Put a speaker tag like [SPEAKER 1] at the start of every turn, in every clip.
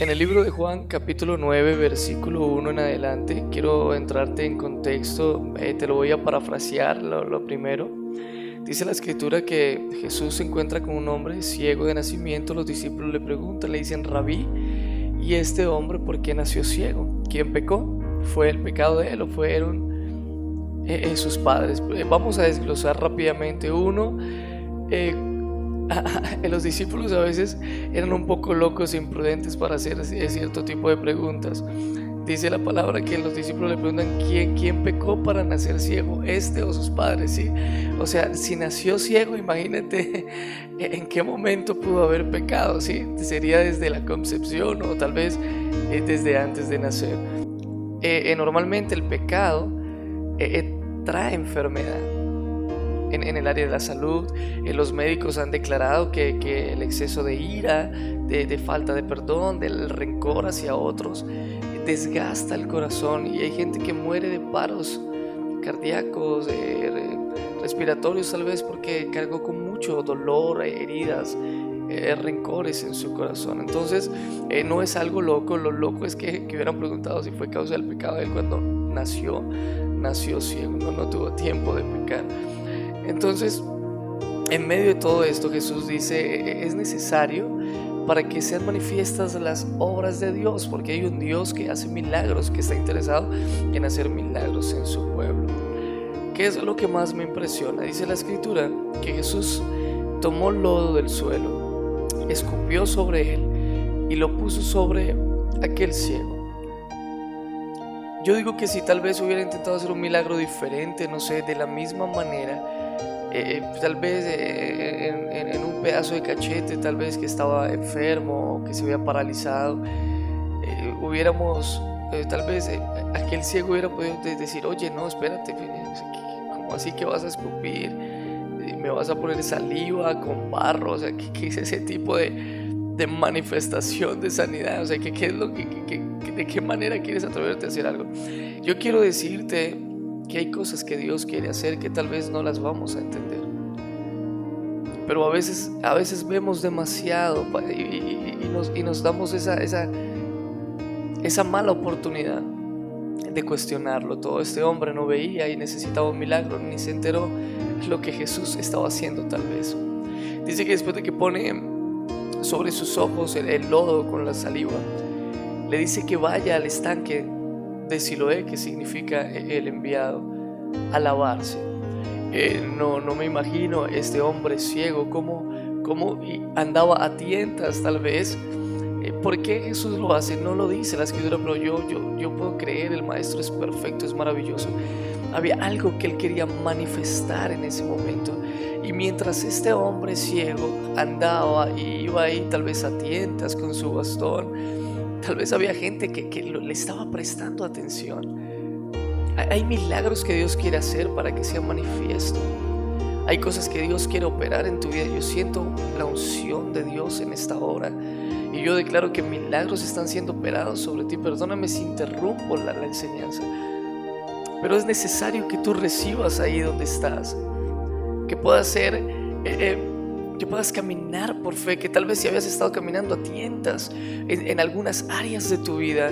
[SPEAKER 1] En el libro de Juan capítulo 9 versículo 1 en adelante, quiero entrarte en contexto, eh, te lo voy a parafrasear lo, primero. Dice la escritura que Jesús se encuentra con un hombre ciego de nacimiento, los discípulos le preguntan, le dicen, rabí, ¿y este hombre por qué nació ciego? ¿Quién pecó? ¿Fue el pecado de él o fueron eh, eh, sus padres? vamos a desglosar rápidamente. Uno, los discípulos a veces eran un poco locos e imprudentes para hacer cierto tipo de preguntas. Dice la palabra que los discípulos le preguntan quién, quién pecó para nacer ciego, este o sus padres, ¿sí? O sea, si nació ciego, imagínate en qué momento pudo haber pecado, ¿sí? Sería desde la concepción o tal vez eh, desde antes de nacer. Eh, eh, normalmente el pecado trae enfermedad en, el área de la salud. Eh, los médicos han declarado que, el exceso de ira, de, falta de perdón, del rencor hacia otros, desgasta el corazón y hay gente que muere de paros cardíacos, respiratorios tal vez porque cargó con mucho dolor, heridas, eh, rencores en su corazón. Entonces, eh, no es algo loco, lo loco es que, que, hubieran preguntado si fue causa del pecado de él cuando nació, nació ciego, no, no tuvo tiempo de pecar. Entonces, en medio de todo esto, Jesús dice, e-, es necesario para que sean manifiestas las obras de Dios, porque hay un Dios que hace milagros, que está interesado en hacer milagros en su pueblo. ¿Qué es lo que más me impresiona? Dice la escritura que Jesús tomó lodo del suelo, escupió sobre él y lo puso sobre aquel ciego. Yo digo que si tal vez hubiera intentado hacer un milagro diferente, no sé, de la misma manera, eh, tal vez eh, en, un pedazo de cachete, tal vez que estaba enfermo, que se había paralizado, eh, hubiéramos, tal vez aquel ciego hubiera podido decir, oye, no, espérate, ¿cómo así que vas a escupir? ¿Me vas a poner saliva con barro? O sea, ¿qué, es ese tipo de, de, manifestación de sanidad? O sea, ¿qué, qué es lo que, ¿de qué manera quieres atreverte a hacer algo? Yo quiero decirte que hay cosas que Dios quiere hacer que tal vez no las vamos a entender. Pero a veces, a veces vemos demasiado y, nos, damos esa, esa, esa mala oportunidad de cuestionarlo. Todo este hombre no veía y necesitaba un milagro, ni se enteró lo que Jesús estaba haciendo tal vez. Dice que después de que pone sobre sus ojos el, el lodo con la saliva, le dice que vaya al estanque de Siloé, que significa el enviado, a lavarse. Eh, no, no me imagino este hombre ciego como, como andaba a tientas tal vez. Eh, ¿Por qué Jesús lo hace? No lo dice la escritura, pero yo, yo, yo puedo creer, el maestro es perfecto, es maravilloso. Había algo que él quería manifestar en ese momento. Y mientras este hombre ciego andaba y iba ahí tal vez a tientas con su bastón, Tal vez había gente que, le estaba prestando atención. Hay milagros que Dios quiere hacer para que sea manifiesto. Hay cosas que Dios quiere operar en tu vida. Yo siento la unción de Dios en esta hora. Y yo declaro que milagros están siendo operados sobre ti. Perdóname si interrumpo la, enseñanza. Pero es necesario que tú recibas ahí donde estás. Que puedas ser eh, eh, que puedas caminar por fe, que tal vez si habías estado caminando a tientas en, algunas áreas de tu vida,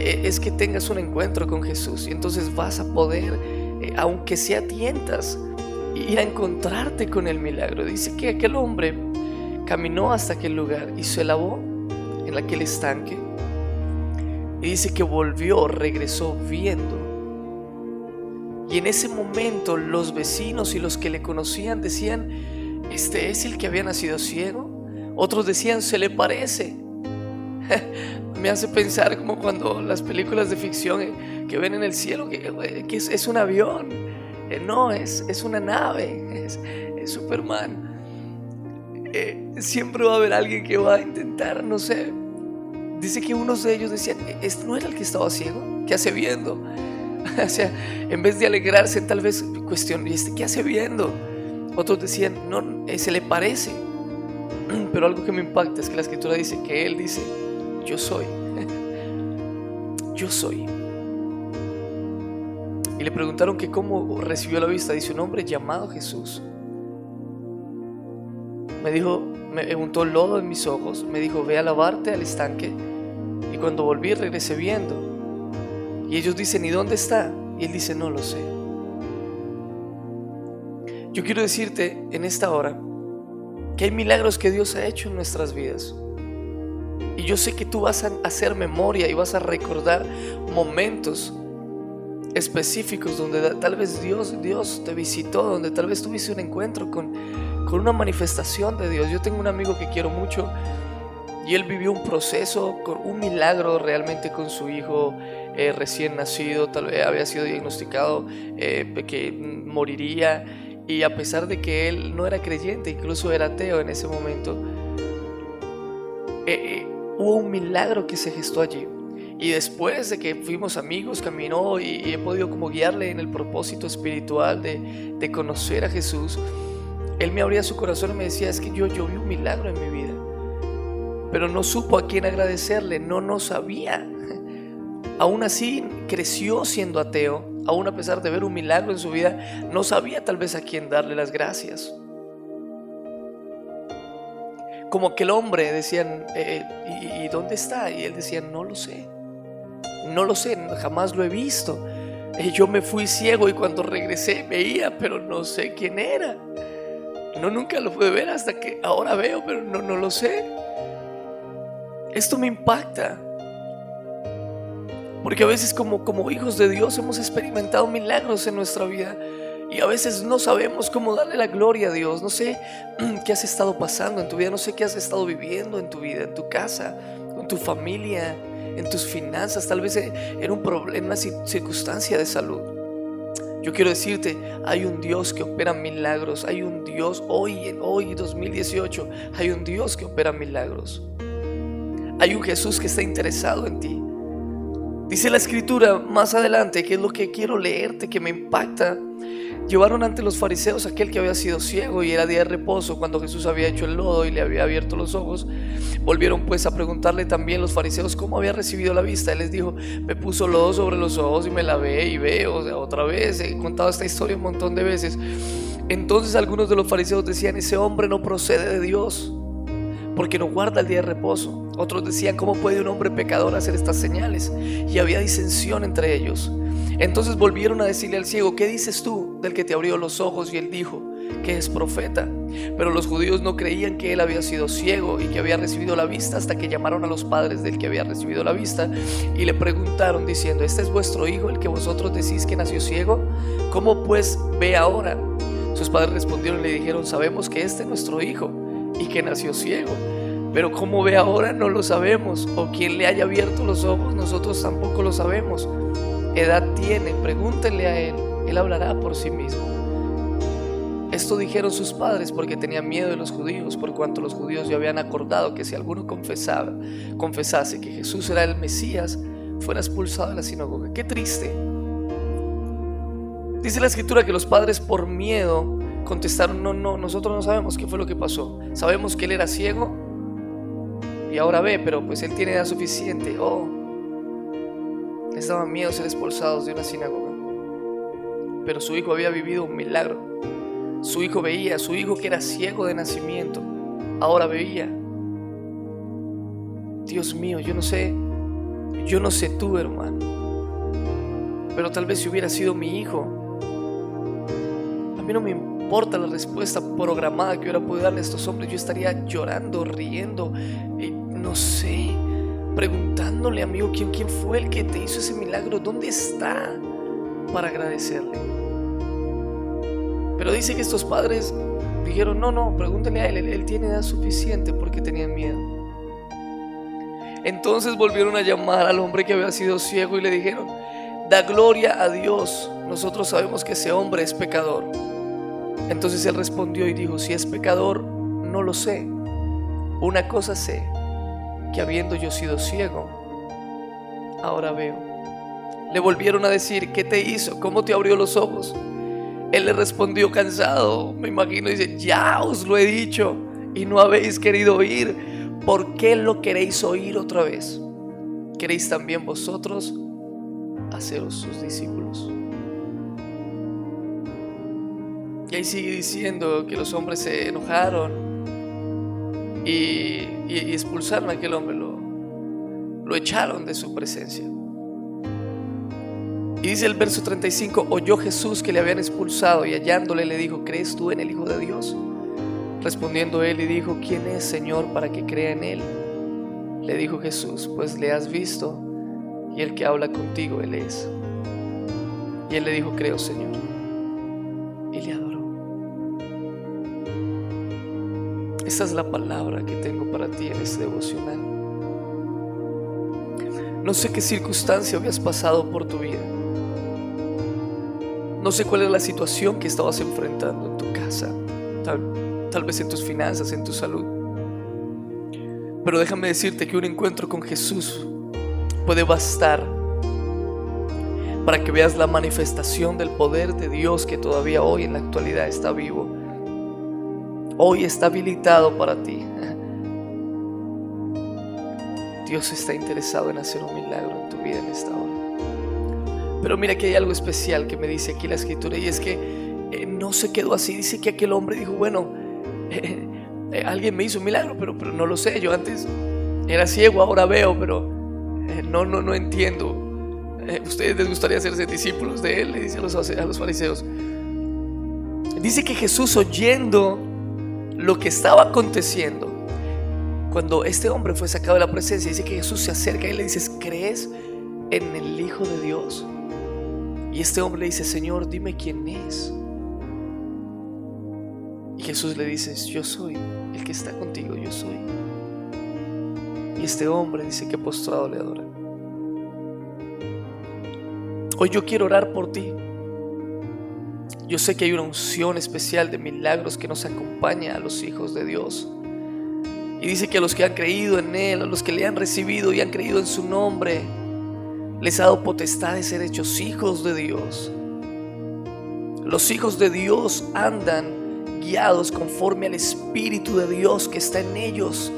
[SPEAKER 1] eh, es que tengas un encuentro con Jesús y entonces vas a poder, eh, aunque sea a tientas, ir a encontrarte con el milagro. Dice que aquel hombre caminó hasta aquel lugar y se lavó en aquel estanque. Y dice que volvió, regresó viendo. Y en ese momento los vecinos y los que le conocían decían, ¿este es el que había nacido ciego? Otros decían, se le parece. Me hace pensar como cuando las películas de ficción eh, que ven en el cielo, que, eh, es, un avión. Eh, no, es, es una nave, es, Superman. siempre va a haber alguien que va a intentar, no sé. Dice que unos de ellos decían, ¿este no era el que estaba ciego? ¿Qué hace viendo? o sea, en vez de alegrarse, tal vez cuestión, ¿y este qué hace viendo? Otros decían, no, eh, se le parece. Pero algo que me impacta es que la escritura dice que Él dice, yo soy. yo soy. Y le preguntaron que cómo recibió la vista. Dice un hombre llamado Jesús. Me dijo, me untó lodo en mis ojos. Me dijo, ve a lavarte al estanque cuando volví regresé viendo. Y ellos dicen, ¿y dónde está? Y él dice, no lo sé. Yo quiero decirte en esta hora que hay milagros que Dios ha hecho en nuestras vidas. Y yo sé que tú vas a hacer memoria y vas a recordar momentos específicos donde tal vez Dios, Dios te visitó, donde tal vez tuviste un encuentro con, con una manifestación de Dios. Yo tengo un amigo que quiero mucho y él vivió un proceso, un milagro realmente con su hijo eh, recién nacido, tal vez había sido diagnosticado eh, que moriría y a pesar de que él no era creyente, incluso era ateo en ese momento, eh, hubo un milagro que se gestó allí. Y después de que fuimos amigos, caminó y, he podido como guiarle en el propósito espiritual de, de, conocer a Jesús, él me abría su corazón y me decía, es que yo, yo vi un milagro en mi vida, pero no supo a quién agradecerle, no, no sabía. Aún así creció siendo ateo, aún a pesar de ver un milagro en su vida, no sabía tal vez a quién darle las gracias como aquel hombre decían, eh, ¿y, dónde está? Y él decía, no lo sé no lo sé, jamás lo he visto. Eh, yo me fui ciego y cuando regresé veía, pero no sé quién era. No, nunca lo pude ver hasta que ahora veo, pero no, no lo sé. Esto me impacta. Porque a veces como, como hijos de Dios hemos experimentado milagros en nuestra vida y a veces no sabemos cómo darle la gloria a Dios. No sé qué has estado pasando en tu vida, no sé qué has estado viviendo en tu vida, en tu casa, con tu familia, en tus finanzas, tal vez en, un problema, en circunstancia de salud. Yo quiero decirte, hay un Dios que opera milagros, hay un Dios hoy, en hoy 2018, hay un Dios que opera milagros. Hay un Jesús que está interesado en ti. Dice la escritura más adelante, que es lo que quiero leerte, que me impacta Llevaron ante los fariseos aquel que había sido ciego y era día de reposo cuando Jesús había hecho el lodo y le había abierto los ojos. Volvieron pues a preguntarle también los fariseos cómo había recibido la vista. Él les dijo, me puso lodo sobre los ojos y me lavé y veo. O sea, otra vez, he contado esta historia un montón de veces. Entonces algunos de los fariseos decían, ese hombre no procede de Dios porque no guarda el día de reposo. Otros decían, ¿cómo puede un hombre pecador hacer estas señales? Y había disensión entre ellos. Entonces volvieron a decirle al ciego, ¿qué dices tú del que te abrió los ojos? Y él dijo, que es profeta. Pero los judíos no creían que él había sido ciego y que había recibido la vista hasta que llamaron a los padres del que había recibido la vista y le preguntaron diciendo, ¿este es vuestro hijo el que vosotros decís que nació ciego? ¿Cómo pues ve ahora? Sus padres respondieron y le dijeron, sabemos que este es nuestro hijo y que nació ciego. Pero cómo ve ahora no lo sabemos, o quién le haya abierto los ojos nosotros tampoco lo sabemos edad tiene, pregúntenle a él, él hablará por sí mismo. Esto dijeron sus padres porque tenían miedo de los judíos, por cuanto los judíos ya habían acordado que si alguno confesaba, confesase que Jesús era el Mesías, fuera expulsado de la sinagoga. Qué triste. Dice la escritura que los padres por miedo contestaron, no, no, nosotros no sabemos qué fue lo que pasó. Sabemos que él era ciego y ahora ve, pero pues él tiene edad suficiente. Oh, estaban miedo ser expulsados de una sinagoga. Pero su hijo había vivido un milagro. Su hijo veía, su hijo que era ciego de nacimiento, ahora veía. Dios mío, yo no sé, yo no sé tú, hermano. Pero tal vez si hubiera sido mi hijo, a mí no me importa la respuesta programada que hubiera podido darle a estos hombres. Yo estaría llorando, riendo, y no sé preguntándole, amigo, ¿quién, quién fue el que te hizo ese milagro? ¿Dónde está? Para agradecerle. Pero dice que estos padres dijeron, no, no, pregúntele a él, él, tiene edad suficiente porque tenían miedo. Entonces volvieron a llamar al hombre que había sido ciego y le dijeron, da gloria a Dios, nosotros sabemos que ese hombre es pecador. Entonces él respondió y dijo, si es pecador, no lo sé. Una cosa sé, que habiendo yo sido ciego, ahora veo. Le volvieron a decir, ¿qué te hizo? ¿Cómo te abrió los ojos? Él le respondió cansado, me imagino, dice, ya os lo he dicho y no habéis querido oír. ¿Por qué lo queréis oír otra vez? ¿Queréis también vosotros haceros sus discípulos? Y ahí sigue diciendo que los hombres se enojaron y expulsaron a aquel hombre, lo, lo echaron de su presencia. Y dice el verso 35, oyó Jesús que le habían expulsado y hallándole le dijo, ¿crees tú en el Hijo de Dios? Respondiendo él y dijo, ¿quién es Señor para que crea en él? Le dijo Jesús, pues le has visto y el que habla contigo él es. Y él le dijo, creo Señor. Y le adoró. Esa es la palabra que tengo para ti en este devocional. No sé qué circunstancia habías pasado por tu vida. No sé cuál es la situación que estabas enfrentando en tu casa, tal, vez en tus finanzas, en tu salud. Pero déjame decirte que un encuentro con Jesús puede bastar para que veas la manifestación del poder de Dios que todavía hoy en la actualidad está vivo. Hoy está habilitado para ti. Dios está interesado en hacer un milagro en tu vida en esta hora. Pero mira que hay algo especial que me dice aquí la escritura y es que eh, no se quedó así. Dice que aquel hombre dijo, bueno, eh, eh, alguien me hizo un milagro, pero, pero no lo sé. Yo antes era ciego, ahora veo, pero no, no, no entiendo. ¿Ustedes les gustaría ser discípulos de él? Le dice a los fariseos. Dice que Jesús oyendo lo que estaba aconteciendo, cuando este hombre fue sacado de la presencia, dice que Jesús se acerca y le dice, ¿crees en el Hijo de Dios? Y este hombre le dice, Señor, dime quién es. Y Jesús le dice, yo soy el que está contigo, yo soy. Y este hombre dice que postrado le adora. Hoy yo quiero orar por ti. Yo sé que hay una unción especial de milagros que nos acompaña a los hijos de Dios. Y dice que a los que han creído en Él, a los que le han recibido y han creído en su nombre, les ha dado potestad de ser hechos hijos de Dios. Los hijos de Dios andan guiados conforme al Espíritu de Dios que está en ellos.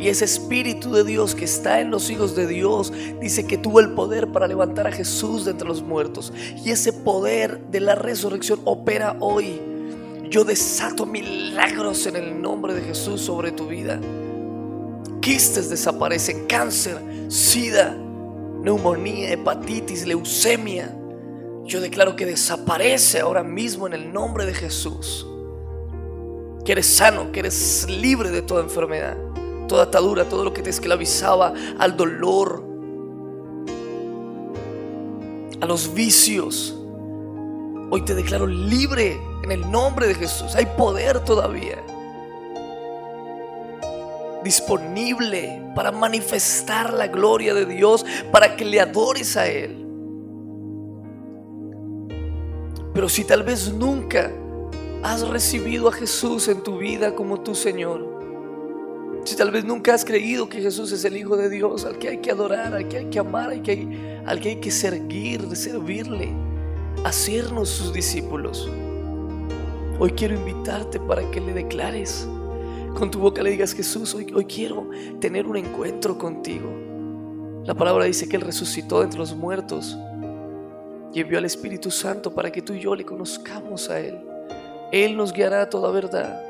[SPEAKER 1] Y ese Espíritu de Dios que está en los hijos de Dios dice que tuvo el poder para levantar a Jesús de entre los muertos. Y ese poder de la resurrección opera hoy. Yo desato milagros en el nombre de Jesús sobre tu vida. Quistes desaparecen, cáncer, sida, neumonía, hepatitis, leucemia. Yo declaro que desaparece ahora mismo en el nombre de Jesús. Que eres sano, que eres libre de toda enfermedad, toda atadura, todo lo que te esclavizaba al dolor, a los vicios. Hoy te declaro libre en el nombre de Jesús. Hay poder todavía disponible para manifestar la gloria de Dios, para que le adores a Él. Pero si tal vez nunca has recibido a Jesús en tu vida como tu Señor, si tal vez nunca has creído que Jesús es el Hijo de Dios, al que hay que adorar, al que hay que amar, al que hay, que, servir, servirle, hacernos sus discípulos, hoy quiero invitarte para que le declares con tu boca le digas, Jesús, hoy, hoy quiero tener un encuentro contigo. La palabra dice que Él resucitó de entre los muertos y envió al Espíritu Santo para que tú y yo le conozcamos a Él. Él nos guiará a toda verdad.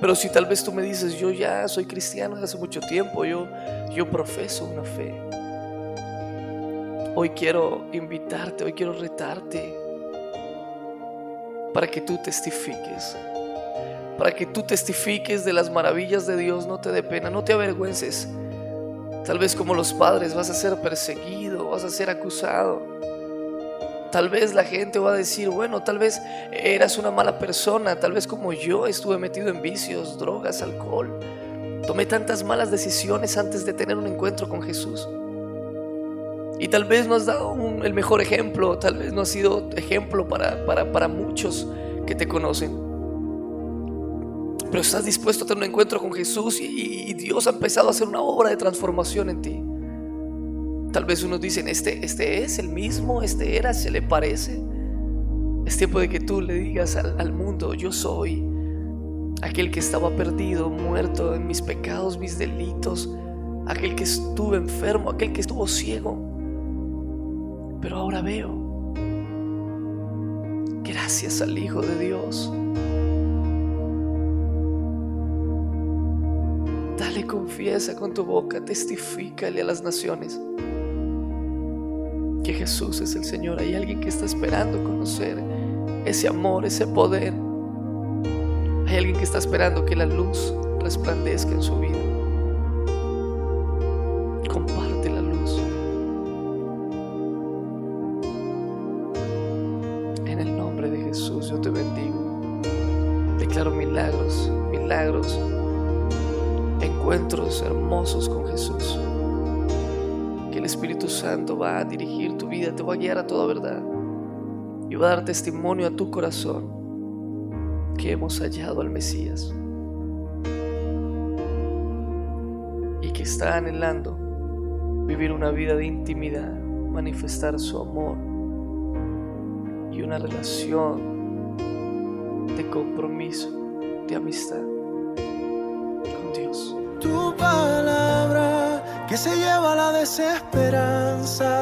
[SPEAKER 1] Pero si tal vez tú me dices, yo ya soy cristiano desde hace mucho tiempo, yo, yo profeso una fe. Hoy quiero invitarte, hoy quiero retarte para que tú testifiques para que tú testifiques de las maravillas de Dios, no te dé pena, no te avergüences. Tal vez como los padres vas a ser perseguido, vas a ser acusado. Tal vez la gente va a decir, bueno, tal vez eras una mala persona, tal vez como yo estuve metido en vicios, drogas, alcohol. Tomé tantas malas decisiones antes de tener un encuentro con Jesús. Y tal vez no has dado el mejor ejemplo, tal vez no has sido ejemplo para, para, para muchos que te conocen. Pero estás dispuesto a tener un encuentro con Jesús y, Dios ha empezado a hacer una obra de transformación en ti. Tal vez unos dicen, este, este es el mismo, este era, se le parece. Es tiempo de que tú le digas al, mundo, yo soy aquel que estaba perdido, muerto en mis pecados, mis delitos, aquel que estuvo enfermo, aquel que estuvo ciego. Pero ahora veo. Gracias al Hijo de Dioos confiesa con tu boca, testifícale a las naciones que Jesús es el Señor. Hay alguien que está esperando conocer ese amor, ese poder. Hay alguien que está esperando que la luz resplandezca en su vida. Santo va a dirigir tu vida, te va a guiar a toda verdad y va a dar testimonio a tu corazón que hemos hallado al Mesías y que está anhelando vivir una vida de intimidad, manifestar su amor y una relación de compromiso, de amistad con Dios.
[SPEAKER 2] Que se lleva la desesperanza,